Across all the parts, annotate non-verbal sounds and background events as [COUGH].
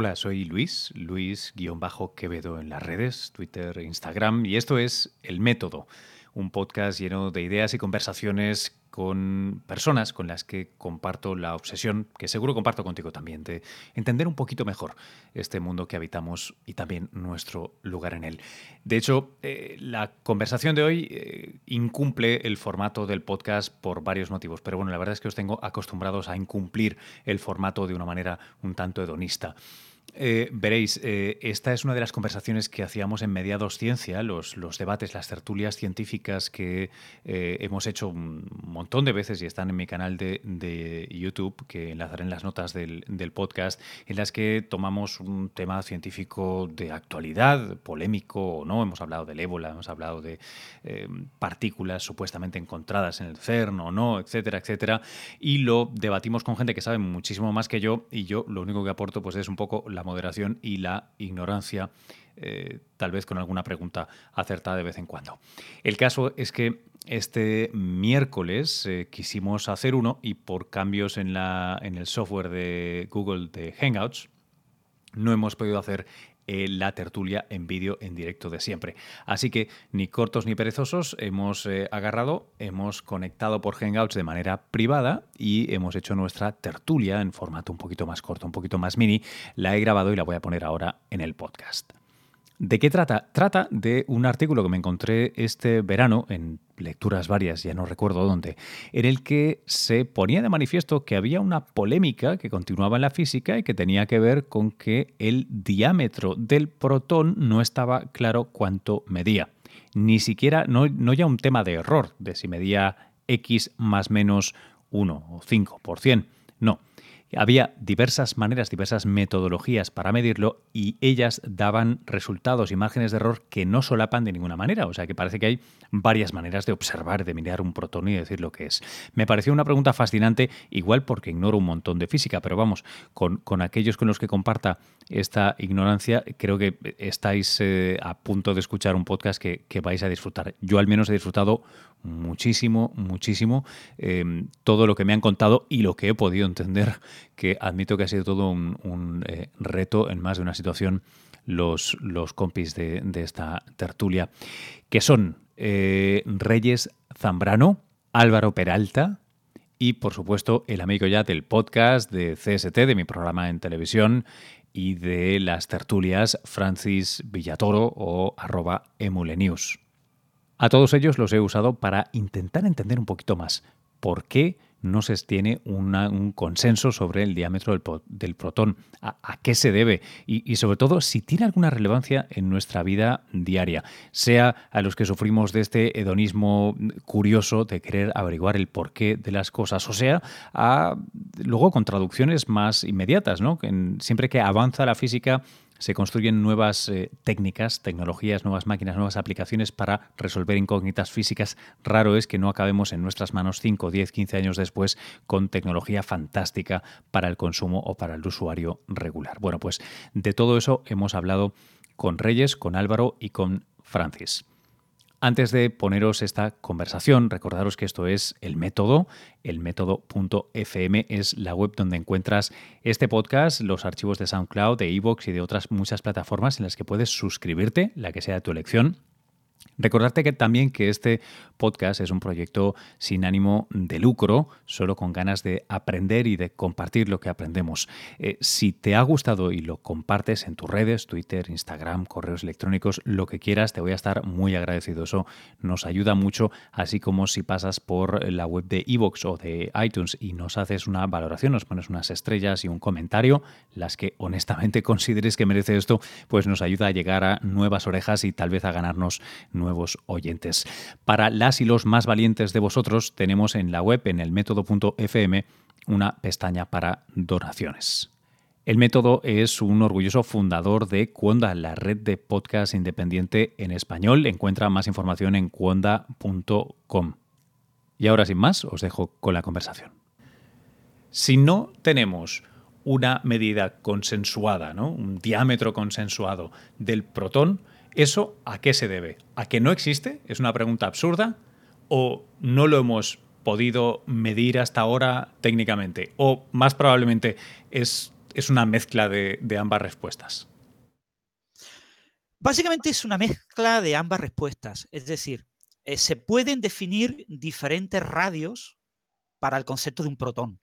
Hola, soy Luis, Luis-Quevedo en las redes, Twitter, Instagram, y esto es El Método, un podcast lleno de ideas y conversaciones con personas con las que comparto la obsesión, que seguro comparto contigo también, de entender un poquito mejor este mundo que habitamos y también nuestro lugar en él. De hecho, eh, la conversación de hoy eh, incumple el formato del podcast por varios motivos, pero bueno, la verdad es que os tengo acostumbrados a incumplir el formato de una manera un tanto hedonista. Eh, veréis, eh, esta es una de las conversaciones que hacíamos en Mediados Ciencia, los, debates, las tertulias científicas que eh, hemos hecho un montón de veces y están en mi canal de, YouTube, que enlazaré en las notas del, podcast, en las que tomamos un tema científico de actualidad, polémico o no. Hemos hablado del ébola, hemos hablado de partículas supuestamente encontradas en el CERN o no, etcétera, etcétera. Y lo debatimos con gente que sabe muchísimo más que yo y yo lo único que aporto pues es un poco la moderación y la ignorancia, eh, tal vez con alguna pregunta acertada de vez en cuando. El caso es que este miércoles eh, quisimos hacer uno y por cambios en, la, en el software de Google de Hangouts, no hemos podido hacer eh, la tertulia en vídeo en directo de siempre. Así que ni cortos ni perezosos hemos eh, agarrado, hemos conectado por Hangouts de manera privada y hemos hecho nuestra tertulia en formato un poquito más corto, un poquito más mini. La he grabado y la voy a poner ahora en el podcast. ¿De qué trata? Trata de un artículo que me encontré este verano en lecturas varias, ya no recuerdo dónde, en el que se ponía de manifiesto que había una polémica que continuaba en la física y que tenía que ver con que el diámetro del protón no estaba claro cuánto medía. Ni siquiera, no, no ya un tema de error, de si medía X más menos 1 o 5%. No, había diversas maneras, diversas metodologías para medirlo y ellas daban resultados y márgenes de error que no solapan de ninguna manera. O sea que parece que hay varias maneras de observar, de mirar un protón y decir lo que es. Me pareció una pregunta fascinante, igual porque ignoro un montón de física, pero vamos, con, aquellos con los que comparta esta ignorancia, creo que estáis eh, a punto de escuchar un podcast que, vais a disfrutar. Yo al menos he disfrutado muchísimo, muchísimo eh, todo lo que me han contado y lo que he podido entender que admito que ha sido todo un, eh, reto en más de una situación los, los compis de, esta tertulia, que son eh, Reyes Zambrano, Álvaro Peralta y, por supuesto, el amigo ya del podcast de CST, de mi programa en televisión y de las tertulias, Francis Villatoro o arroba emulenews. A todos ellos los he usado para intentar entender un poquito más por qué no se tiene un consenso sobre el diámetro del, protón. ¿A, qué se debe? Y, sobre todo, si tiene alguna relevancia en nuestra vida diaria, sea a los que sufrimos de este hedonismo curioso de querer averiguar el porqué de las cosas, o sea, a, luego con traducciones más inmediatas, ¿no? siempre que avanza la física, se construyen nuevas eh, técnicas, tecnologías, nuevas máquinas, nuevas aplicaciones para resolver incógnitas físicas. Raro es que no acabemos en nuestras manos 5, 10, 15 años después con tecnología fantástica para el consumo o para el usuario regular. Bueno, pues de todo eso hemos hablado con Reyes, con Álvaro y con Francis. Antes de poneros esta conversación, recordaros que esto es el método. El método.fm es la web donde encuentras este podcast, los archivos de SoundCloud, de Evox y de otras muchas plataformas en las que puedes suscribirte, la que sea de tu elección Recordarte que también que este podcast es un proyecto sin ánimo de lucro, solo con ganas de aprender y de compartir lo que aprendemos. Eh, si te ha gustado y lo compartes en tus redes, Twitter, Instagram, correos electrónicos, lo que quieras, te voy a estar muy agradecido. Eso nos ayuda mucho, así como si pasas por la web de Evox o de iTunes y nos haces una valoración, nos pones unas estrellas y un comentario, las que honestamente [LAUGHS] consideres que merece esto, pues nos ayuda a llegar a nuevas orejas y tal vez a ganarnos nuevos oyentes. Para las y los más valientes de vosotros tenemos en la web, en el método.fm, una pestaña para donaciones. El método es un orgulloso fundador de Cuonda, la red de podcast independiente en español. Encuentra más información en cuonda.com. Y ahora sin más, os dejo con la conversación. Si no tenemos una medida consensuada, ¿no? un diámetro consensuado del protón, ¿Eso a qué se debe? ¿A que no existe? ¿Es una pregunta absurda? ¿O no lo hemos podido medir hasta ahora técnicamente? ¿O más probablemente es es una mezcla de, ambas respuestas? Básicamente es una mezcla de ambas respuestas. Es decir, eh, se pueden definir diferentes radios para el concepto de un protón.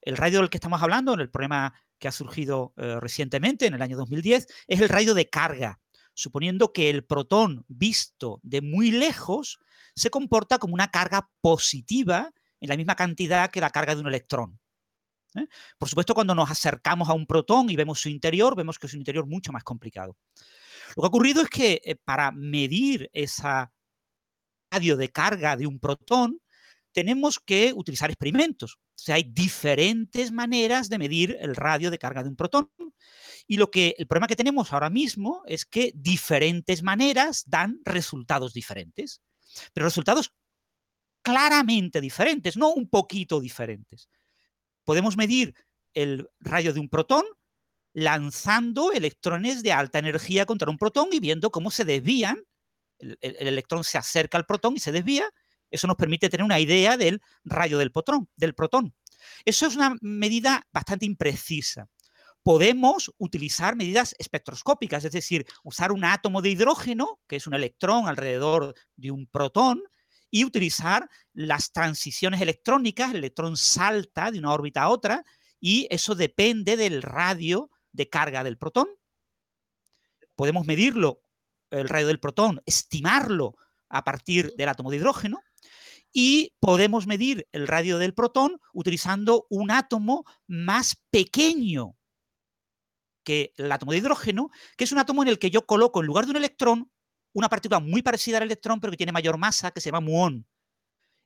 El radio del que estamos hablando, en el problema que ha surgido eh, recientemente, en el año 2010, es el radio de carga, suponiendo que el protón visto de muy lejos se comporta como una carga positiva en la misma cantidad que la carga de un electrón. ¿eh? Por supuesto, cuando nos acercamos a un protón y vemos su interior, vemos que es un interior mucho más complicado. Lo que ha ocurrido es que eh, para medir esa radio de carga de un protón, tenemos que utilizar experimentos. O sea, hay diferentes maneras de medir el radio de carga de un protón. Y lo que el problema que tenemos ahora mismo es que diferentes maneras dan resultados diferentes, pero resultados claramente diferentes, no un poquito diferentes. Podemos medir el radio de un protón lanzando electrones de alta energía contra un protón y viendo cómo se desvían. El, el electrón se acerca al protón y se desvía eso nos permite tener una idea del rayo del protón. Eso es una medida bastante imprecisa. Podemos utilizar medidas espectroscópicas, es decir, usar un átomo de hidrógeno, que es un electrón alrededor de un protón, y utilizar las transiciones electrónicas, el electrón salta de una órbita a otra, y eso depende del radio de carga del protón. Podemos medirlo, el radio del protón, estimarlo a partir del átomo de hidrógeno, y podemos medir el radio del protón utilizando un átomo más pequeño que el átomo de hidrógeno, que es un átomo en el que yo coloco en lugar de un electrón una partícula muy parecida al electrón, pero que tiene mayor masa, que se llama muón.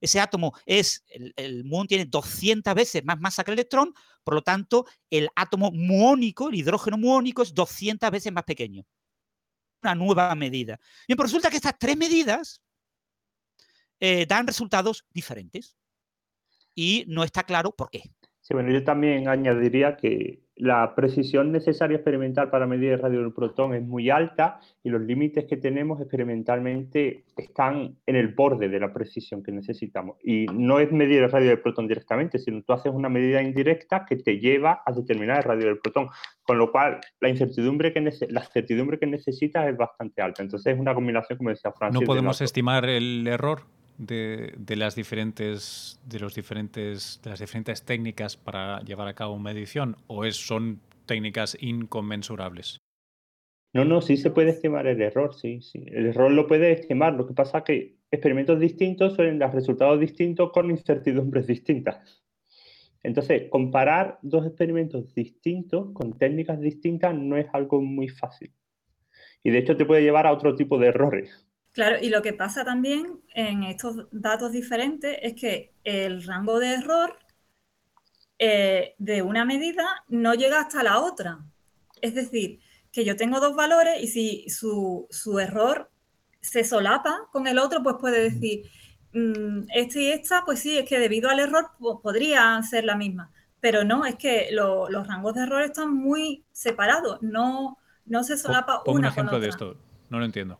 Ese átomo es, el, muón tiene 200 veces más masa que el electrón, por lo tanto, el átomo muónico, el hidrógeno muónico, es 200 veces más pequeño. Una nueva medida. Bien, pues resulta que estas tres medidas eh, dan resultados diferentes. Y no está claro por qué. Sí, bueno, yo también añadiría que la precisión necesaria experimental para medir el radio del protón es muy alta y los límites que tenemos experimentalmente están en el borde de la precisión que necesitamos. Y no es medir el radio del protón directamente, sino tú haces una medida indirecta que te lleva a determinar el radio del protón. Con lo cual, la incertidumbre que, la certidumbre que necesitas es bastante alta. Entonces, es una combinación, como decía Francis. ¿No podemos estimar el error? De, las diferentes de los diferentes de las diferentes técnicas para llevar a cabo una medición o es, son técnicas inconmensurables? No, no, sí se puede estimar el error, sí, sí. El error lo puede estimar. Lo que pasa que experimentos distintos suelen dar resultados distintos con incertidumbres [LAUGHS] distintas. Entonces, comparar dos experimentos distintos con técnicas distintas no es algo muy fácil. Y de hecho te puede llevar a otro tipo de errores. Claro, y lo que pasa también en estos datos diferentes es que el rango de error eh, de una medida no llega hasta la otra. Es decir, que yo tengo dos valores y si su, error se solapa con el otro, pues puede decir, mm, este y esta, pues sí, es que debido al error podrían ser la misma. Pero no, es que los rangos de error están muy separados, no, no se solapa una un ejemplo de esto, no lo entiendo.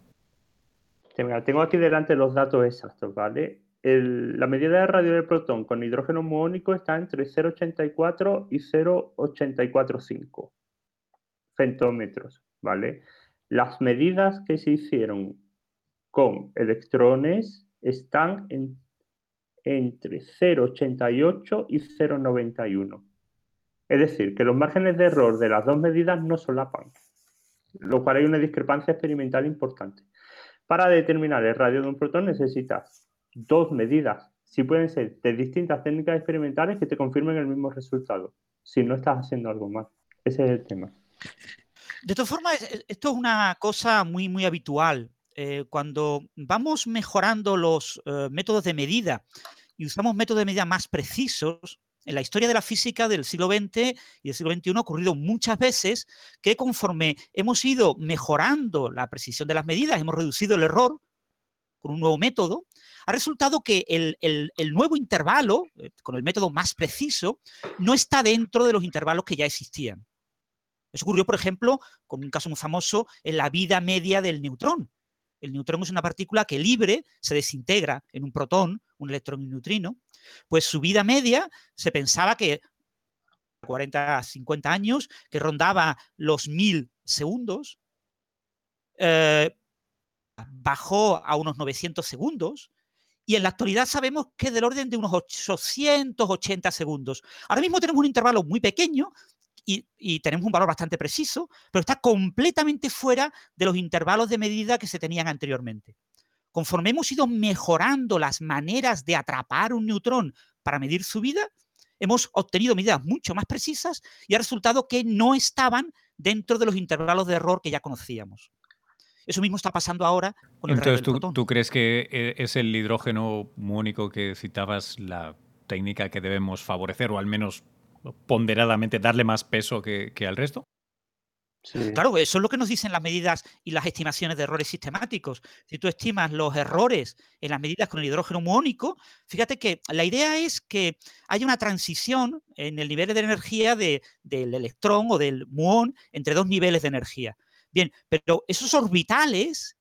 Tengo aquí delante los datos exactos, ¿vale? la medida de radio del protón con hidrógeno muónico está entre 0,84 y 0,845 centómetros, ¿vale? Las medidas que se hicieron con electrones están en, entre 0,88 y 0,91. Es decir, que los márgenes de error de las dos medidas no solapan, lo cual hay una discrepancia experimental importante. Para determinar el radio de un protón necesitas dos medidas. Si pueden ser de distintas técnicas experimentales que te confirmen el mismo resultado, si no estás haciendo algo mal. Ese es el tema. De todas formas, esto es una cosa muy, muy habitual. Eh, cuando vamos mejorando los eh, métodos de medida y usamos métodos de medida más precisos, en la historia de la física del siglo XX y del siglo XXI ha ocurrido muchas veces que conforme hemos ido mejorando la precisión de las medidas, hemos reducido el error con un nuevo método, ha resultado que el, nuevo intervalo, eh, con el método más preciso, no está dentro de los intervalos que ya existían. Eso ocurrió, por ejemplo, con un caso muy famoso en la vida media del neutrón. El neutrón es una partícula que libre se desintegra en un protón, un electrón y un neutrino, pues su vida media se pensaba que 40, 50 años, que rondaba los 1000 segundos, eh, bajó a unos 900 segundos y en la actualidad sabemos que es del orden de unos 880 segundos. Ahora mismo tenemos un intervalo muy pequeño y, y, tenemos un valor bastante preciso, pero está completamente fuera de los intervalos de medida que se tenían anteriormente. Conforme hemos ido mejorando las maneras de atrapar un neutrón para medir su vida, hemos obtenido medidas mucho más precisas y ha resultado que no estaban dentro de los intervalos de error que ya conocíamos. Eso mismo está pasando ahora con el Entonces, ¿tú, ¿tú crees que eh, es el hidrógeno muónico que citabas la técnica que debemos favorecer o al menos ponderadamente darle más peso que, que al resto? Claro, eso es lo que nos dicen las medidas y las estimaciones de errores sistemáticos. Si tú estimas los errores en las medidas con el hidrógeno muónico, fíjate que la idea es que haya una transición en el nivel de energía de, del electrón o del muón entre dos niveles de energía. Bien, pero esos orbitales,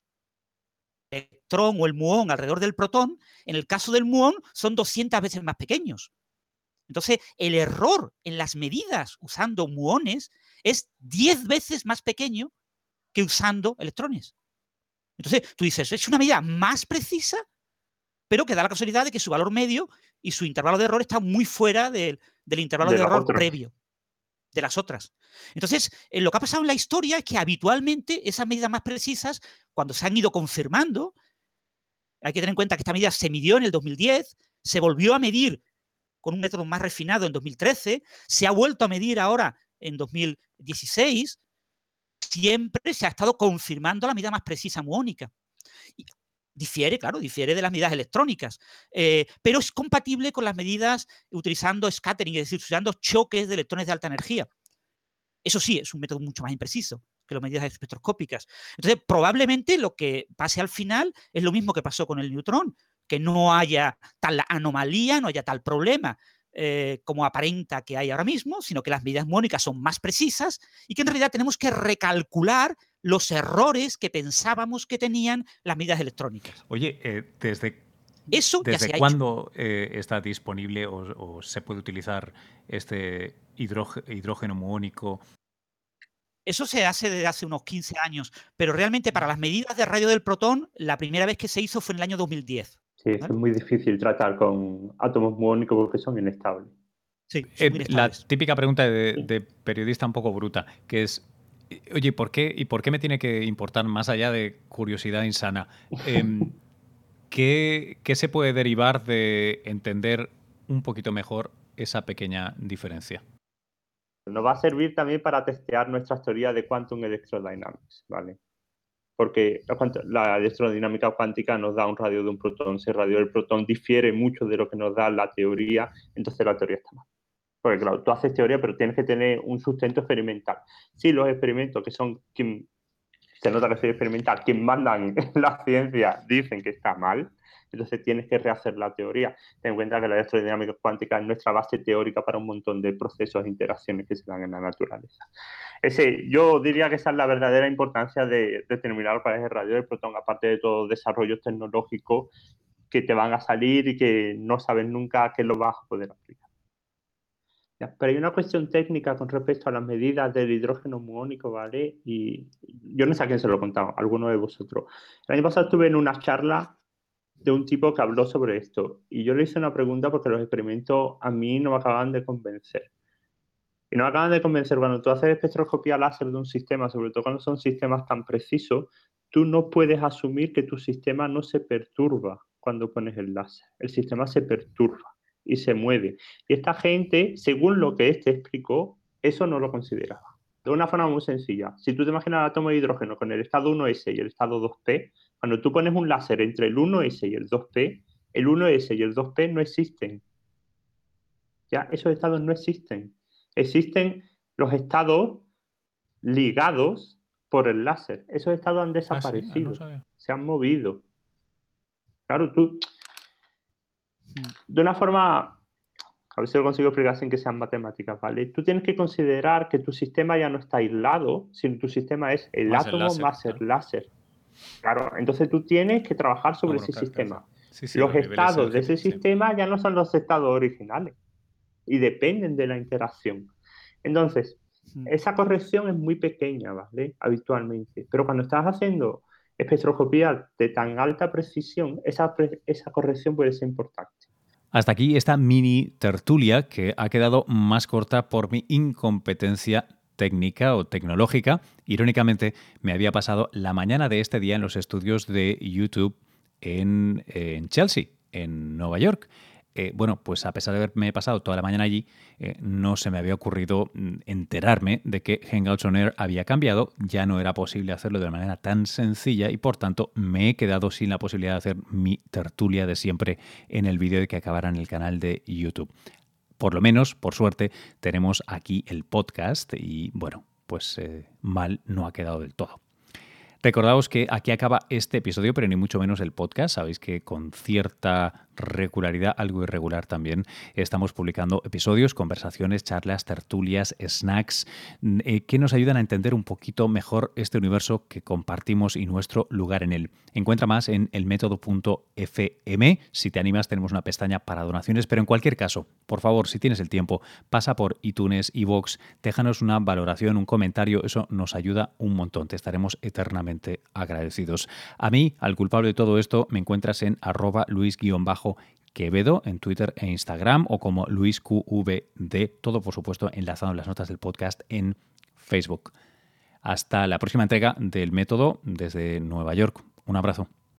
el electrón o el muón alrededor del protón, en el caso del muón son 200 veces más pequeños. Entonces, el error en las medidas usando muones es 10 veces más pequeño que usando electrones. Entonces, tú dices, es una medida más precisa, pero que da la casualidad de que su valor medio y su intervalo de error está muy fuera del, del intervalo de, de error otra. previo de las otras. Entonces, eh, lo que ha pasado en la historia es que habitualmente esas medidas más precisas, cuando se han ido confirmando, hay que tener en cuenta que esta medida se midió en el 2010, se volvió a medir con un método más refinado en 2013, se ha vuelto a medir ahora en 2016, siempre se ha estado confirmando la medida más precisa muónica. Y difiere, claro, difiere de las medidas electrónicas, eh, pero es compatible con las medidas utilizando scattering, es decir, usando choques de electrones de alta energía. Eso sí, es un método mucho más impreciso que las medidas espectroscópicas. Entonces, probablemente lo que pase al final es lo mismo que pasó con el neutrón, que no haya tal anomalía, no haya tal problema eh, como aparenta que hay ahora mismo, sino que las medidas muónicas son más precisas y que en realidad tenemos que recalcular los errores que pensábamos que tenían las medidas electrónicas. Oye, eh, desde eso ¿Desde cuándo eh, está disponible o, o, se puede utilizar este hidrógeno muónico? Eso se hace desde hace unos 15 años, pero realmente para las medidas de radio del protón, la primera vez que se hizo fue en el año 2010. Sí, es muy difícil tratar con átomos muónicos porque son inestables. Sí, eh, la típica pregunta de, de, periodista un poco bruta, que es, oye, ¿por qué, ¿y por qué me tiene que importar más allá de curiosidad insana? [LAUGHS] Eh, ¿qué, ¿Qué se puede derivar de entender un poquito mejor esa pequeña diferencia? Nos va a servir también para testear nuestras teorías de Quantum Electrodynamics, ¿vale? Porque la electrodinámica cuántica nos da un radio de un protón, si el radio del protón difiere mucho de lo que nos da la teoría, entonces la teoría está mal. Porque claro, tú haces teoría, pero tienes que tener un sustento experimental. Si los experimentos que son quien se nota que soy experimental, quien mandan [LAUGHS] la ciencia dicen que está mal, entonces tienes que rehacer la teoría. Ten en cuenta que la electrodinámica cuántica es nuestra base teórica para un montón de procesos e interacciones que se dan en la naturaleza. Ese, yo diría que esa es la verdadera importancia de determinar cuál es el radio del protón, aparte de todos los desarrollos tecnológicos que te van a salir y que no sabes nunca qué lo vas a poder aplicar. Pero hay una cuestión técnica con respecto a las medidas del hidrógeno muónico, ¿vale? Y yo no sé a quién se lo he contado, alguno de vosotros. El año pasado estuve en una charla de un tipo que habló sobre esto y yo le hice una pregunta porque los experimentos a mí no me acaban de convencer. Y no me acaban de convencer, cuando tú haces espectroscopía láser de un sistema, sobre todo cuando son sistemas tan precisos, tú no puedes asumir que tu sistema no se perturba cuando pones el láser. El sistema se perturba y se mueve. Y esta gente, según lo que este explicó, eso no lo consideraba. De una forma muy sencilla. Si tú te imaginas el átomo de hidrógeno con el estado 1s y el estado 2p, cuando tú pones un láser entre el 1s y el 2p, el 1s y el 2p no existen. Ya, esos estados no existen. Existen los estados ligados por el láser. Esos estados han desaparecido, ah, sí? ah, no se han movido. Claro, tú, de una forma, a ver si lo consigo explicar sin que sean matemáticas, ¿vale? Tú tienes que considerar que tu sistema ya no está aislado, sino tu sistema es el Más el átomo láser, más el láser. Claro, entonces tú tienes que trabajar sobre ese claro, sistema. claro. Sí, sí, Los estados de ese sistema ya no son los estados originales y dependen de la interacción. Entonces, esa corrección es muy pequeña, ¿vale? Habitualmente. Pero cuando estás haciendo espectroscopía de tan alta precisión, esa, pre- esa corrección puede ser importante. Hasta aquí esta mini tertulia que ha quedado más corta por mi incompetencia técnica o tecnológica. Irónicamente, me había pasado la mañana de este día en los estudios de YouTube en, eh, Chelsea, en Nueva York. Eh, bueno, pues a pesar de haberme pasado toda la mañana allí, eh, no se me había ocurrido mm, enterarme de que Hangouts on Air había cambiado, ya no era posible hacerlo de manera tan sencilla y por tanto me he quedado sin la posibilidad de hacer mi tertulia de siempre en el vídeo que acabará en el canal de YouTube. Por lo menos, por suerte, tenemos aquí el podcast y bueno, pues eh, mal no ha quedado del todo. Recordaos que aquí acaba este episodio, pero ni mucho menos el podcast. Sabéis que con cierta regularidad, algo irregular también, estamos publicando episodios, conversaciones, charlas, tertulias, snacks, eh, que nos ayudan a entender un poquito mejor este universo que compartimos y nuestro lugar en él. Encuentra más en elmétodo.fm. Si te animas, tenemos una pestaña para donaciones, pero en cualquier caso, por favor, si tienes el tiempo, pasa por iTunes, iVoox, déjanos una valoración, un comentario, eso nos ayuda un montón. Te estaremos eternamente agradecidos. A mí, al culpable de todo esto, me encuentras en arroba luis-quevedo en Twitter e Instagram o como luisqvd, todo por supuesto enlazado en las notas del podcast en Facebook. Hasta la próxima entrega del método desde Nueva York. Un abrazo.